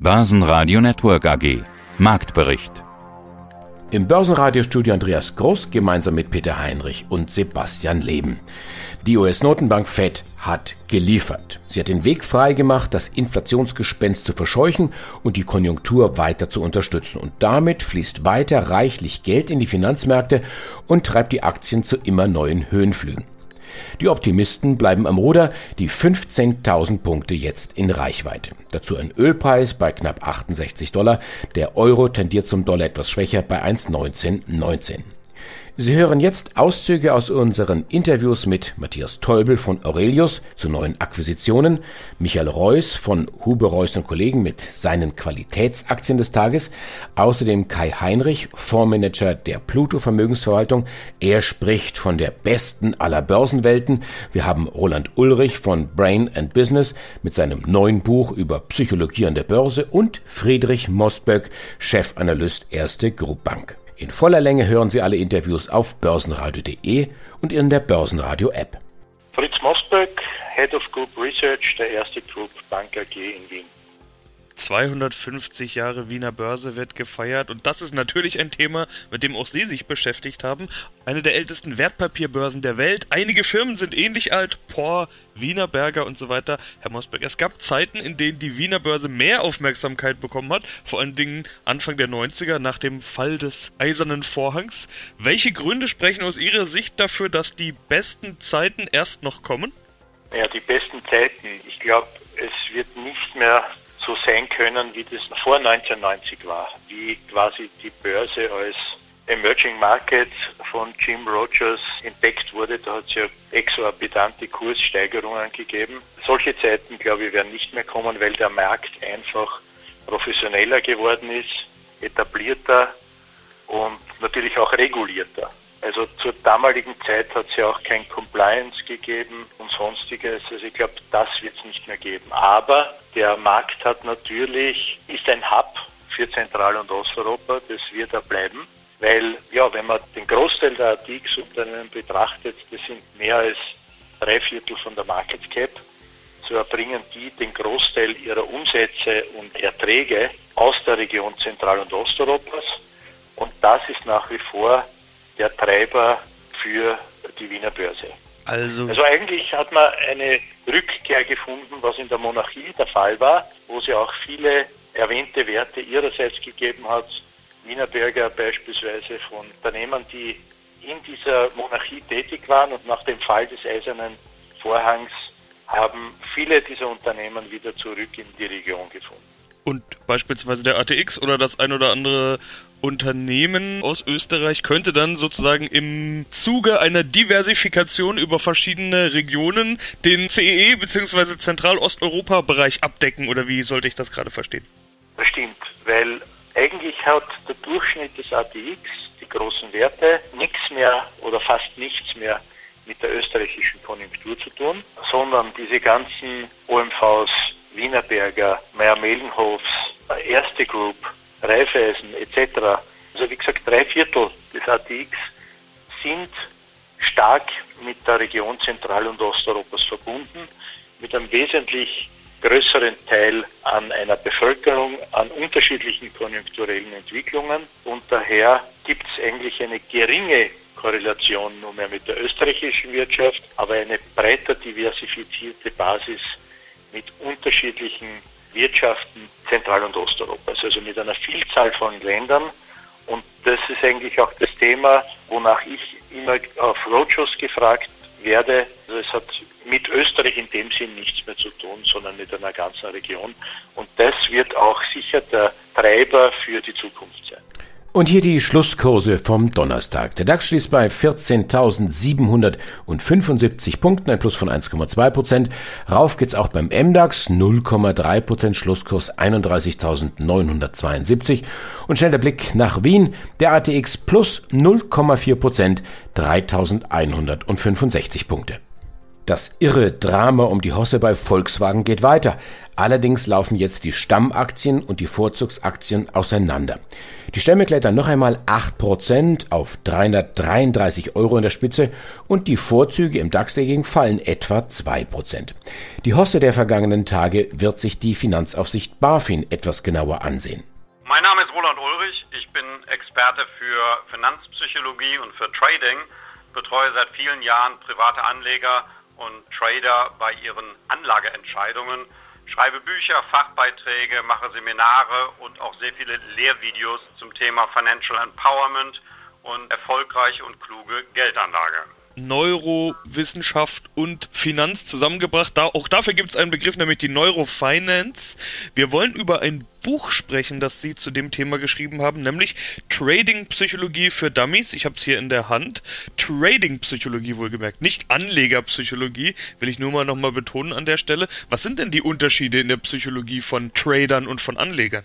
Börsenradio Network AG. Marktbericht. Im Börsenradiostudio Andreas Groß gemeinsam mit Peter Heinrich und Sebastian Leben. Die US-Notenbank Fed hat geliefert. Sie hat den Weg freigemacht, das Inflationsgespenst zu verscheuchen und die Konjunktur weiter zu unterstützen. Und damit fließt weiter reichlich Geld in die Finanzmärkte und treibt die Aktien zu immer neuen Höhenflügen. Die Optimisten bleiben am Ruder, die 15.000 Punkte jetzt in Reichweite. Dazu ein Ölpreis bei knapp 68 Dollar. Der Euro tendiert zum Dollar etwas schwächer bei 1,1919. ,19. Sie hören jetzt Auszüge aus unseren Interviews mit Matthias Teubel von Aurelius zu neuen Akquisitionen, Michael Reuss von Huber Reuss und Kollegen mit seinen Qualitätsaktien des Tages, außerdem Kai Heinrich, Fondsmanager der Pluto Vermögensverwaltung. Er spricht von der besten aller Börsenwelten. Wir haben Roland Ulrich von Brain and Business mit seinem neuen Buch über Psychologie an der Börse und Friedrich Mosböck, Chefanalyst Erste Group Bank. In voller Länge hören Sie alle Interviews auf börsenradio.de und in der Börsenradio-App. Fritz Mosberg, Head of Group Research der Erste Group Bank AG in Wien. 250 Jahre Wiener Börse wird gefeiert und das ist natürlich ein Thema, mit dem auch Sie sich beschäftigt haben. Eine der ältesten Wertpapierbörsen der Welt. Einige Firmen sind ähnlich alt, Por, Wiener Berger und so weiter. Herr Mosberg, es gab Zeiten, in denen die Wiener Börse mehr Aufmerksamkeit bekommen hat, vor allen Dingen Anfang der 90er nach dem Fall des Eisernen Vorhangs. Welche Gründe sprechen aus Ihrer Sicht dafür, dass die besten Zeiten erst noch kommen? Ja, die besten Zeiten. Ich glaube, es wird nicht mehr so sein können, wie das vor 1990 war, wie quasi die Börse als Emerging Market von Jim Rogers entdeckt wurde. Da hat es ja exorbitante Kurssteigerungen gegeben. Solche Zeiten, glaube ich, werden nicht mehr kommen, weil der Markt einfach professioneller geworden ist, etablierter und natürlich auch regulierter. Also zur damaligen Zeit hat es ja auch kein Compliance gegeben und sonstiges. Also ich glaube, das wird es nicht mehr geben. Aber der Markt hat natürlich, ist ein Hub für Zentral- und Osteuropa, das wird da bleiben. Weil, ja, wenn man den Großteil der ATX-Unternehmen betrachtet, das sind mehr als drei Viertel von der Market Cap, so erbringen die den Großteil ihrer Umsätze und Erträge aus der Region Zentral- und Osteuropas. Und das ist nach wie vor der Treiber für die Wiener Börse. Also, also eigentlich hat man eine Rückkehr gefunden, was in der Monarchie der Fall war, wo es ja auch viele erwähnte Werte ihrerseits gegeben hat. Wiener Bürger beispielsweise von Unternehmen, die in dieser Monarchie tätig waren und nach dem Fall des Eisernen Vorhangs haben viele dieser Unternehmen wieder zurück in die Region gefunden. Und beispielsweise der ATX oder das ein oder andere Unternehmen aus Österreich könnte dann sozusagen im Zuge einer Diversifikation über verschiedene Regionen den CEE bzw. Zentralosteuropa-Bereich abdecken oder wie sollte ich das gerade verstehen? Das stimmt, weil eigentlich hat der Durchschnitt des ATX, die großen Werte, nichts mehr oder fast nichts mehr mit der österreichischen Konjunktur zu tun, sondern diese ganzen OMVs, Wienerberger, Meyer-Mellenhofs, Erste Group, Raiffeisen etc., also wie gesagt drei Viertel des ATX sind stark mit der Region Zentral- und Osteuropas verbunden, mit einem wesentlich größeren Teil an einer Bevölkerung, an unterschiedlichen konjunkturellen Entwicklungen und daher gibt es eigentlich eine geringe Korrelation nur mehr mit der österreichischen Wirtschaft, aber eine breiter diversifizierte Basis mit unterschiedlichen Wirtschaften Zentral- und Osteuropas, also mit einer Vielzahl von Ländern. Und das ist eigentlich auch das Thema, wonach ich immer auf Roadshows gefragt werde. Also es hat mit Österreich in dem Sinn nichts mehr zu tun, sondern mit einer ganzen Region. Und das wird auch sicher der Treiber für die Zukunft sein. Und hier die Schlusskurse vom Donnerstag. Der DAX schließt bei 14.775 Punkten, ein Plus von 1,2 Prozent. Rauf geht's auch beim MDAX, 0,3 Prozent, Schlusskurs 31.972. Und schnell der Blick nach Wien, der ATX plus 0,4 Prozent, 3.165 Punkte. Das irre Drama um die Hosse bei Volkswagen geht weiter. Allerdings laufen jetzt die Stammaktien und die Vorzugsaktien auseinander. Die Stämme klettern noch einmal 8% auf 333 Euro in der Spitze und die Vorzüge im DAX dagegen fallen etwa 2%. Die Hosse der vergangenen Tage wird sich die Finanzaufsicht BaFin etwas genauer ansehen. Mein Name ist Roland Ulrich. Ich bin Experte für Finanzpsychologie und für Trading, betreue seit vielen Jahren private Anleger und Trader bei ihren Anlageentscheidungen, schreibe Bücher, Fachbeiträge, mache Seminare und auch sehr viele Lehrvideos zum Thema Financial Empowerment und erfolgreiche und kluge Geldanlage. Neurowissenschaft und Finanz zusammengebracht. Da, auch dafür gibt es einen Begriff, nämlich die Neurofinance. Wir wollen über ein Buch sprechen, das Sie zu dem Thema geschrieben haben, nämlich Trading Psychologie für Dummies. Ich habe es hier in der Hand. Trading Psychologie wohlgemerkt, nicht Anlegerpsychologie, will ich nur mal nochmal betonen an der Stelle. Was sind denn die Unterschiede in der Psychologie von Tradern und von Anlegern?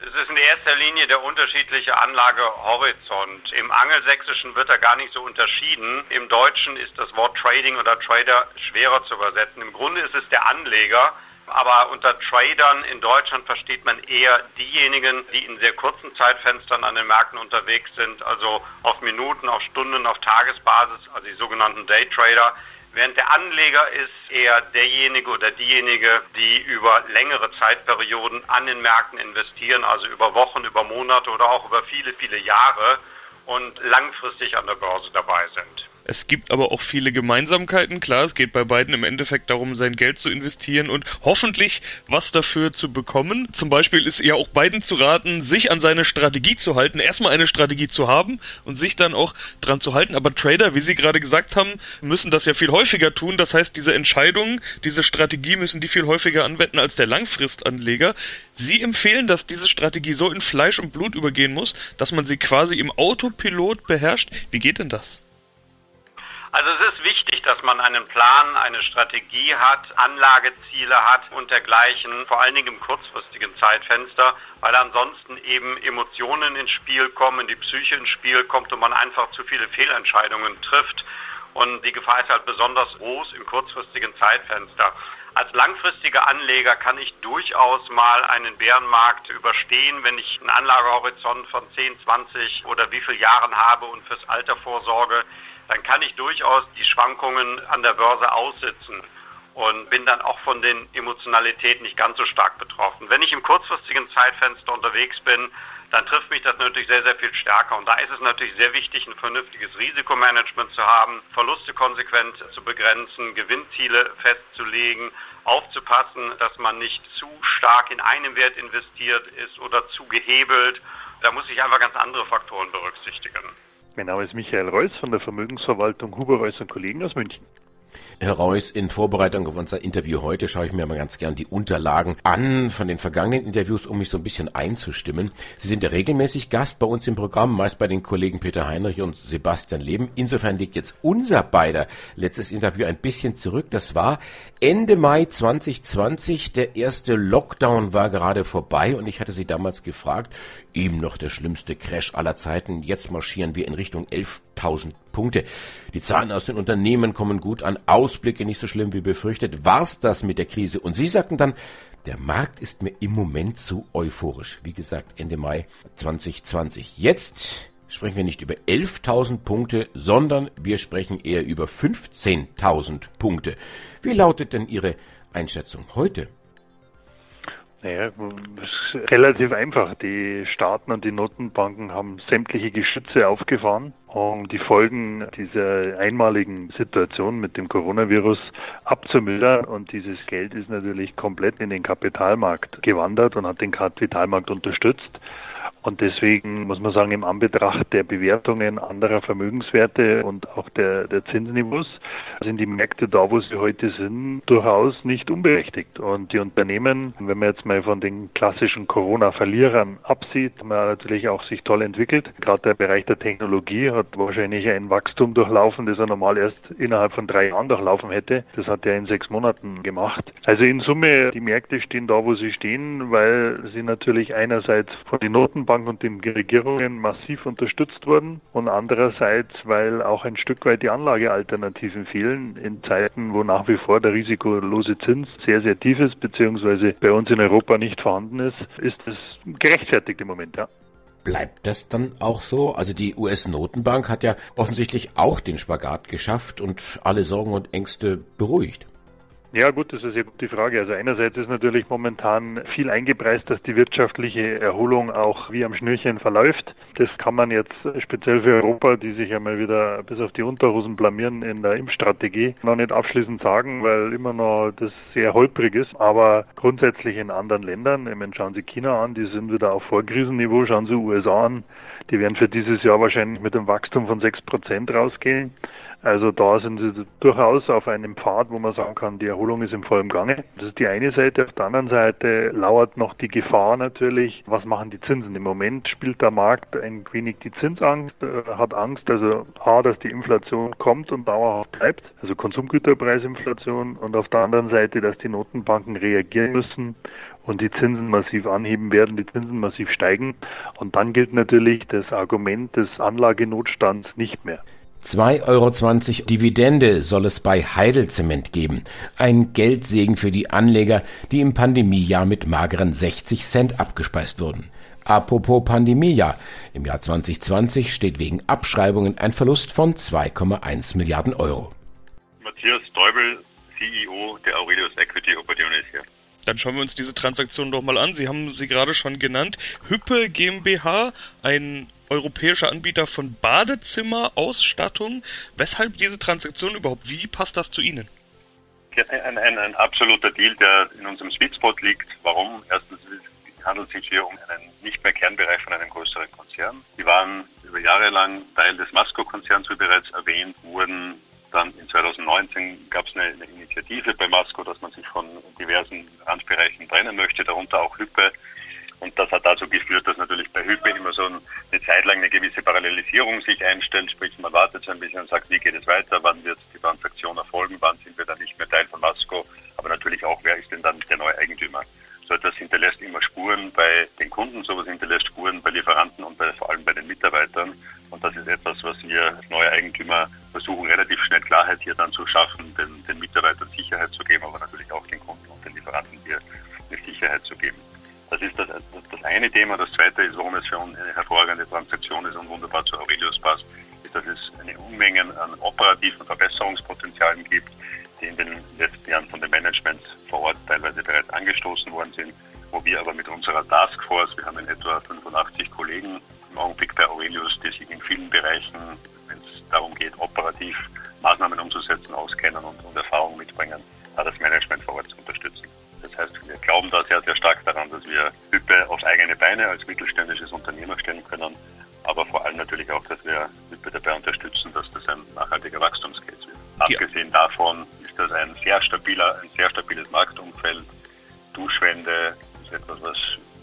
Es ist in erster Linie der unterschiedliche Anlagehorizont. Im Angelsächsischen wird er gar nicht so unterschieden. Im Deutschen ist das Wort Trading oder Trader schwerer zu übersetzen. Im Grunde ist es der Anleger, aber unter Tradern in Deutschland versteht man eher diejenigen, die in sehr kurzen Zeitfenstern an den Märkten unterwegs sind, also auf Minuten, auf Stunden, auf Tagesbasis, also die sogenannten Daytrader. Während der Anleger ist eher derjenige oder diejenige, die über längere Zeitperioden an den Märkten investieren, also über Wochen, über Monate oder auch über viele, viele Jahre und langfristig an der Börse dabei sind. Es gibt aber auch viele Gemeinsamkeiten. Klar, es geht bei beiden im Endeffekt darum, sein Geld zu investieren und hoffentlich was dafür zu bekommen. Zum Beispiel ist ja auch beiden zu raten, sich an seine Strategie zu halten. Erstmal eine Strategie zu haben und sich dann auch dran zu halten. Aber Trader, wie Sie gerade gesagt haben, müssen das ja viel häufiger tun. Das heißt, diese Entscheidungen, diese Strategie müssen die viel häufiger anwenden als der Langfristanleger. Sie empfehlen, dass diese Strategie so in Fleisch und Blut übergehen muss, dass man sie quasi im Autopilot beherrscht. Wie geht denn das? Also es ist wichtig, dass man einen Plan, eine Strategie hat, Anlageziele hat und dergleichen, vor allen Dingen im kurzfristigen Zeitfenster, weil ansonsten eben Emotionen ins Spiel kommen, die Psyche ins Spiel kommt und man einfach zu viele Fehlentscheidungen trifft. Und die Gefahr ist halt besonders groß im kurzfristigen Zeitfenster. Als langfristiger Anleger kann ich durchaus mal einen Bärenmarkt überstehen, wenn ich einen Anlagehorizont von 10, 20 oder wie viel Jahren habe und fürs Alter vorsorge dann kann ich durchaus die Schwankungen an der Börse aussitzen und bin dann auch von den Emotionalitäten nicht ganz so stark betroffen. Wenn ich im kurzfristigen Zeitfenster unterwegs bin, dann trifft mich das natürlich sehr, sehr viel stärker. Und da ist es natürlich sehr wichtig, ein vernünftiges Risikomanagement zu haben, Verluste konsequent zu begrenzen, Gewinnziele festzulegen, aufzupassen, dass man nicht zu stark in einem Wert investiert ist oder zu gehebelt. Da muss ich einfach ganz andere Faktoren berücksichtigen. Mein Name ist Michael Reuss von der Vermögensverwaltung Huber Reuss und Kollegen aus München. Herr Reuss, in Vorbereitung auf unser Interview heute schaue ich mir mal ganz gern die Unterlagen an von den vergangenen Interviews, um mich so ein bisschen einzustimmen. Sie sind ja regelmäßig Gast bei uns im Programm, meist bei den Kollegen Peter Heinrich und Sebastian Leben. Insofern liegt jetzt unser beider letztes Interview ein bisschen zurück. Das war Ende Mai 2020. Der erste Lockdown war gerade vorbei und ich hatte Sie damals gefragt, eben noch der schlimmste Crash aller Zeiten. Jetzt marschieren wir in Richtung 11.000 Punkte. Die Zahlen aus den Unternehmen kommen gut an, Ausblicke nicht so schlimm wie befürchtet. War's das mit der Krise? Und Sie sagten dann, der Markt ist mir im Moment zu euphorisch. Wie gesagt, Ende Mai 2020. Jetzt sprechen wir nicht über 11.000 Punkte, sondern wir sprechen eher über 15.000 Punkte. Wie lautet denn Ihre Einschätzung heute? Naja, relativ einfach. Die Staaten und die Notenbanken haben sämtliche Geschütze aufgefahren, um die Folgen dieser einmaligen Situation mit dem Coronavirus abzumildern. Und dieses Geld ist natürlich komplett in den Kapitalmarkt gewandert und hat den Kapitalmarkt unterstützt. Und deswegen muss man sagen, im Anbetracht der Bewertungen anderer Vermögenswerte und auch der, der Zinsniveaus sind die Märkte da, wo sie heute sind, durchaus nicht unberechtigt. Und die Unternehmen, wenn man jetzt mal von den klassischen Corona-Verlierern absieht, haben natürlich auch sich toll entwickelt. Gerade der Bereich der Technologie hat wahrscheinlich ein Wachstum durchlaufen, das er normal erst innerhalb von drei Jahren durchlaufen hätte. Das hat er in sechs Monaten gemacht. Also in Summe, die Märkte stehen da, wo sie stehen, weil sie natürlich einerseits von den Notenbanken Notenbank und den Regierungen massiv unterstützt wurden und andererseits, weil auch ein Stück weit die Anlagealternativen fehlen in Zeiten, wo nach wie vor der risikolose Zins sehr, sehr tief ist, beziehungsweise bei uns in Europa nicht vorhanden ist, ist es gerechtfertigt im Moment, ja. Bleibt das dann auch so? Also die US-Notenbank hat ja offensichtlich auch den Spagat geschafft und alle Sorgen und Ängste beruhigt. Ja gut, das ist eine gute Frage. Also einerseits ist natürlich momentan viel eingepreist, dass die wirtschaftliche Erholung auch wie am Schnürchen verläuft. Das kann man jetzt speziell für Europa, die sich einmal wieder bis auf die Unterhosen blamieren in der Impfstrategie, noch nicht abschließend sagen, weil immer noch das sehr holprig ist. Aber grundsätzlich in anderen Ländern, ich meine, schauen Sie China an, die sind wieder auf Vorkrisenniveau, schauen Sie USA an, die werden für dieses Jahr wahrscheinlich mit einem Wachstum von sechs Prozent rausgehen. Also da sind sie durchaus auf einem Pfad, wo man sagen kann, die Erholung ist im vollen Gange. Das ist die eine Seite. Auf der anderen Seite lauert noch die Gefahr natürlich, was machen die Zinsen? Im Moment spielt der Markt ein wenig die Zinsangst, äh, hat Angst, also A, dass die Inflation kommt und dauerhaft bleibt, also Konsumgüterpreisinflation und auf der anderen Seite, dass die Notenbanken reagieren müssen und die Zinsen massiv anheben werden, die Zinsen massiv steigen. Und dann gilt natürlich das Argument des Anlagenotstands nicht mehr. 2,20 Euro Dividende soll es bei Heidelzement geben. Ein Geldsegen für die Anleger, die im Pandemiejahr mit mageren 60 Cent abgespeist wurden. Apropos Pandemiejahr. Im Jahr 2020 steht wegen Abschreibungen ein Verlust von 2,1 Milliarden Euro. Matthias Däubel, CEO der Aurelius Equity Opportunities hier. Dann schauen wir uns diese Transaktion doch mal an. Sie haben sie gerade schon genannt. Hüppe GmbH, ein europäischer Anbieter von Badezimmerausstattung. Weshalb diese Transaktion überhaupt? Wie passt das zu Ihnen? Ein, ein, ein absoluter Deal, der in unserem Sweet Spot liegt. Warum? Erstens handelt es sich hier um einen nicht mehr Kernbereich von einem größeren Konzern. Die waren über Jahre lang Teil des Masco-Konzerns, wie bereits erwähnt, wurden dann in 2019 gab es eine, eine, Initiative bei Masco, dass man sich von diversen Randbereichen trennen möchte, darunter auch Hüppe. Und das hat dazu geführt, dass natürlich bei Hüppe immer so eine Zeit lang eine gewisse Parallelisierung sich einstellt, sprich man wartet so ein bisschen und sagt, wie geht es weiter, wann wird die Transaktion erfolgen, wann sind wir dann nicht mehr Teil von Masco, aber natürlich auch, wer ist denn dann der neue Eigentümer. So etwas hinterlässt immer Spuren bei den Kunden, sowas hinterlässt Spuren bei Lieferanten und bei, vor allem bei den Mitarbeitern. Und das ist etwas, was wir als neue Eigentümer versuchen, relativ schnell Klarheit hier dann zu schaffen, den, den Mitarbeitern Sicherheit zu geben, aber natürlich auch den Kunden und den Lieferanten hier eine Sicherheit zu geben. Das ist das, das eine Thema. Das zweite ist, warum es für uns eine hervorragende Transaktion wir auf eigene Beine als mittelständisches Unternehmer stellen können, aber vor allem natürlich auch, dass wir Hüppe dabei unterstützen, dass das ein nachhaltiger Wachstumscase wird. Ja. Abgesehen davon ist das ein sehr stabiler, ein sehr stabiles Marktumfeld. Duschwände ist etwas, was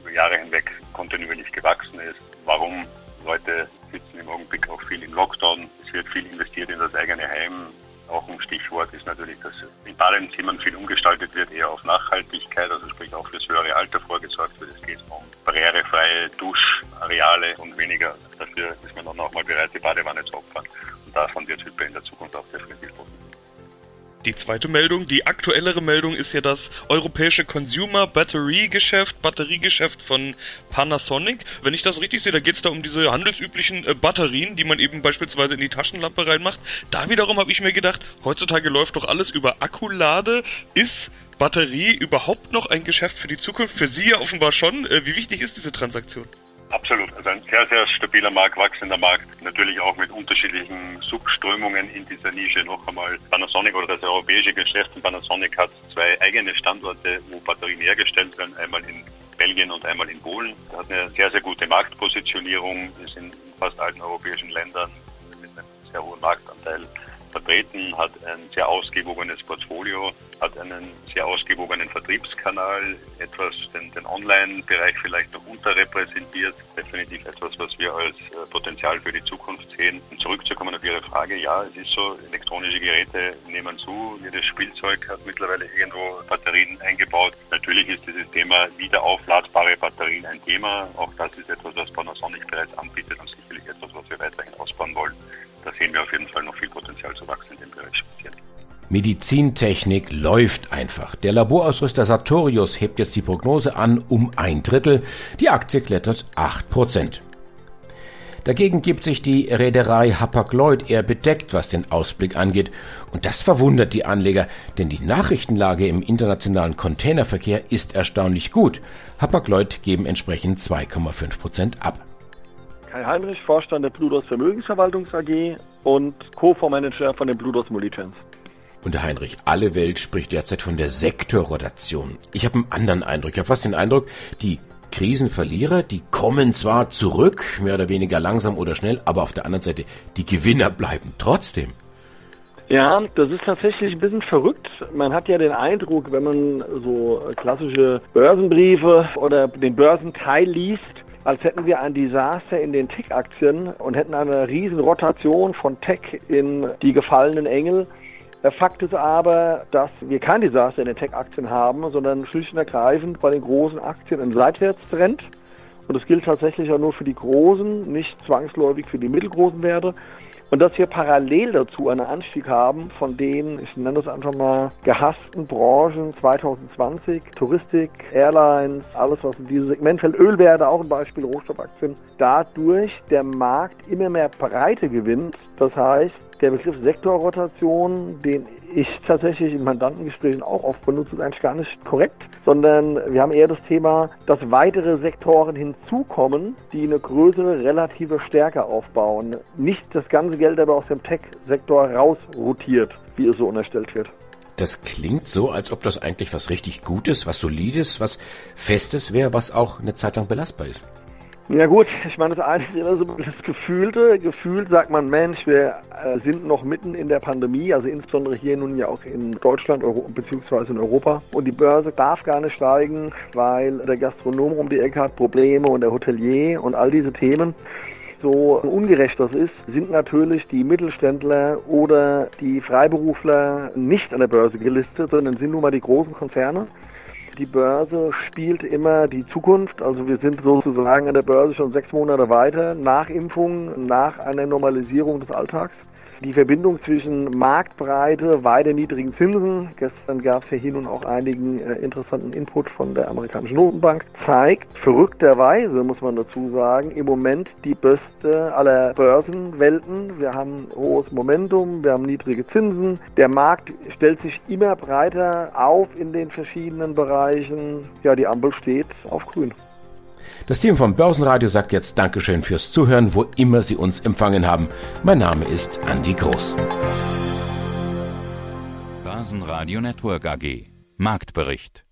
über Jahre hinweg kontinuierlich gewachsen ist. Warum Leute sitzen im Augenblick auch viel im Lockdown. Es wird viel investiert in das eigene Heim. Auch ein Stichwort ist natürlich, dass in Badenzimmern viel umgestaltet wird, eher auf Nachhaltigkeit, also sprich auch fürs höhere Alter vorgesorgt wird. Es geht um barrierefreie Duschareale und weniger dafür ist man dann auch mal bereit, die Badewanne zu opfern. Und davon wird Hüppe in der Zukunft auch definitiv. Die zweite Meldung, die aktuellere Meldung ist ja das europäische Consumer Battery Geschäft, Batteriegeschäft von Panasonic. Wenn ich das richtig sehe, da geht es da um diese handelsüblichen äh, Batterien, die man eben beispielsweise in die Taschenlampe reinmacht. Da wiederum habe ich mir gedacht, heutzutage läuft doch alles über Akkulade. Ist Batterie überhaupt noch ein Geschäft für die Zukunft? Für Sie ja offenbar schon. Äh, wie wichtig ist diese Transaktion? Absolut. Also ein sehr, sehr stabiler Markt, wachsender Markt. Natürlich auch mit unterschiedlichen Subströmungen in dieser Nische. Noch einmal Panasonic oder das europäische Geschäft von Panasonic hat zwei eigene Standorte, wo Batterien hergestellt werden. Einmal in Belgien und einmal in Polen. Das hat eine sehr, sehr gute Marktpositionierung. Wir sind in fast allen europäischen Ländern mit einem sehr hohen Marktanteil vertreten, hat ein sehr ausgewogenes Portfolio, hat einen sehr ausgewogenen Vertriebskanal, etwas den, den Online-Bereich vielleicht noch unterrepräsentiert, definitiv etwas, was wir als äh, Potenzial für die Zukunft sehen. Um zurückzukommen auf Ihre Frage, ja, es ist so, elektronische Geräte nehmen zu, jedes Spielzeug hat mittlerweile irgendwo Batterien eingebaut. Natürlich ist dieses Thema wiederaufladbare Batterien ein Thema. Auch das ist etwas, was Panasonic bereits anbietet und sicherlich etwas, was wir weiterhin ausbauen wollen. Da sehen wir auf jeden Fall noch viel Potenzial zu wachsen in dem Bereich. Medizintechnik läuft einfach. Der Laborausrüster Sartorius hebt jetzt die Prognose an um ein Drittel. Die Aktie klettert 8 Prozent. Dagegen gibt sich die Reederei Hapag-Lloyd eher bedeckt, was den Ausblick angeht. Und das verwundert die Anleger, denn die Nachrichtenlage im internationalen Containerverkehr ist erstaunlich gut. Hapag-Lloyd geben entsprechend 2,5 Prozent ab. Kai Heinrich, Vorstand der Bludos Vermögensverwaltungs AG und Co-Fondsmanager von den Bludos Multichance. Und der Heinrich, alle Welt spricht derzeit von der Sektorrotation. Ich habe einen anderen Eindruck. Ich habe fast den Eindruck, die Krisenverlierer, die kommen zwar zurück, mehr oder weniger langsam oder schnell, aber auf der anderen Seite, die Gewinner bleiben trotzdem. Ja, das ist tatsächlich ein bisschen verrückt. Man hat ja den Eindruck, wenn man so klassische Börsenbriefe oder den Börsenteil liest, als hätten wir ein Desaster in den Tech-Aktien und hätten eine riesen Rotation von Tech in die gefallenen Engel. Fakt ist aber, dass wir kein Desaster in den Tech-Aktien haben, sondern schlicht und ergreifend bei den großen Aktien ein Seitwärtstrend. Und das gilt tatsächlich auch nur für die großen, nicht zwangsläufig für die mittelgroßen Werte. Und dass wir parallel dazu einen Anstieg haben von den, ich nenne das einfach mal, gehassten Branchen 2020, Touristik, Airlines, alles was in dieses Segment fällt, Ölwerte auch ein Beispiel, Rohstoffaktien, dadurch der Markt immer mehr Breite gewinnt. Das heißt, der Begriff Sektorrotation, den ich tatsächlich in Mandantengesprächen auch oft benutze, ist eigentlich gar nicht korrekt, sondern wir haben eher das Thema, dass weitere Sektoren hinzukommen, die eine größere relative Stärke aufbauen. Nicht das ganze Geld aber aus dem Tech-Sektor rausrotiert, wie es so unterstellt wird. Das klingt so, als ob das eigentlich was richtig Gutes, was Solides, was Festes wäre, was auch eine Zeit lang belastbar ist. Ja gut, ich meine, das eine ist immer so das Gefühlte. Gefühlt sagt man, Mensch, wir äh, sind noch mitten in der Pandemie, also insbesondere hier nun ja auch in Deutschland beziehungsweise in Europa. Und die Börse darf gar nicht steigen, weil der Gastronom um die Ecke hat Probleme und der Hotelier und all diese Themen so ungerecht das ist, sind natürlich die Mittelständler oder die Freiberufler nicht an der Börse gelistet, sondern sind nun mal die großen Konzerne. Die Börse spielt immer die Zukunft. Also wir sind sozusagen an der Börse schon sechs Monate weiter nach Impfung, nach einer Normalisierung des Alltags die Verbindung zwischen Marktbreite, weiter niedrigen Zinsen, gestern gab es ja hier nun auch einigen äh, interessanten Input von der amerikanischen Notenbank, zeigt verrückterweise, muss man dazu sagen, im Moment die beste aller Börsenwelten. Wir haben hohes Momentum, wir haben niedrige Zinsen, der Markt stellt sich immer breiter auf in den verschiedenen Bereichen. Ja, die Ampel steht auf grün. Das Team vom Börsenradio sagt jetzt Dankeschön fürs Zuhören, wo immer Sie uns empfangen haben. Mein Name ist Andi Groß. Börsenradio Network AG. Marktbericht.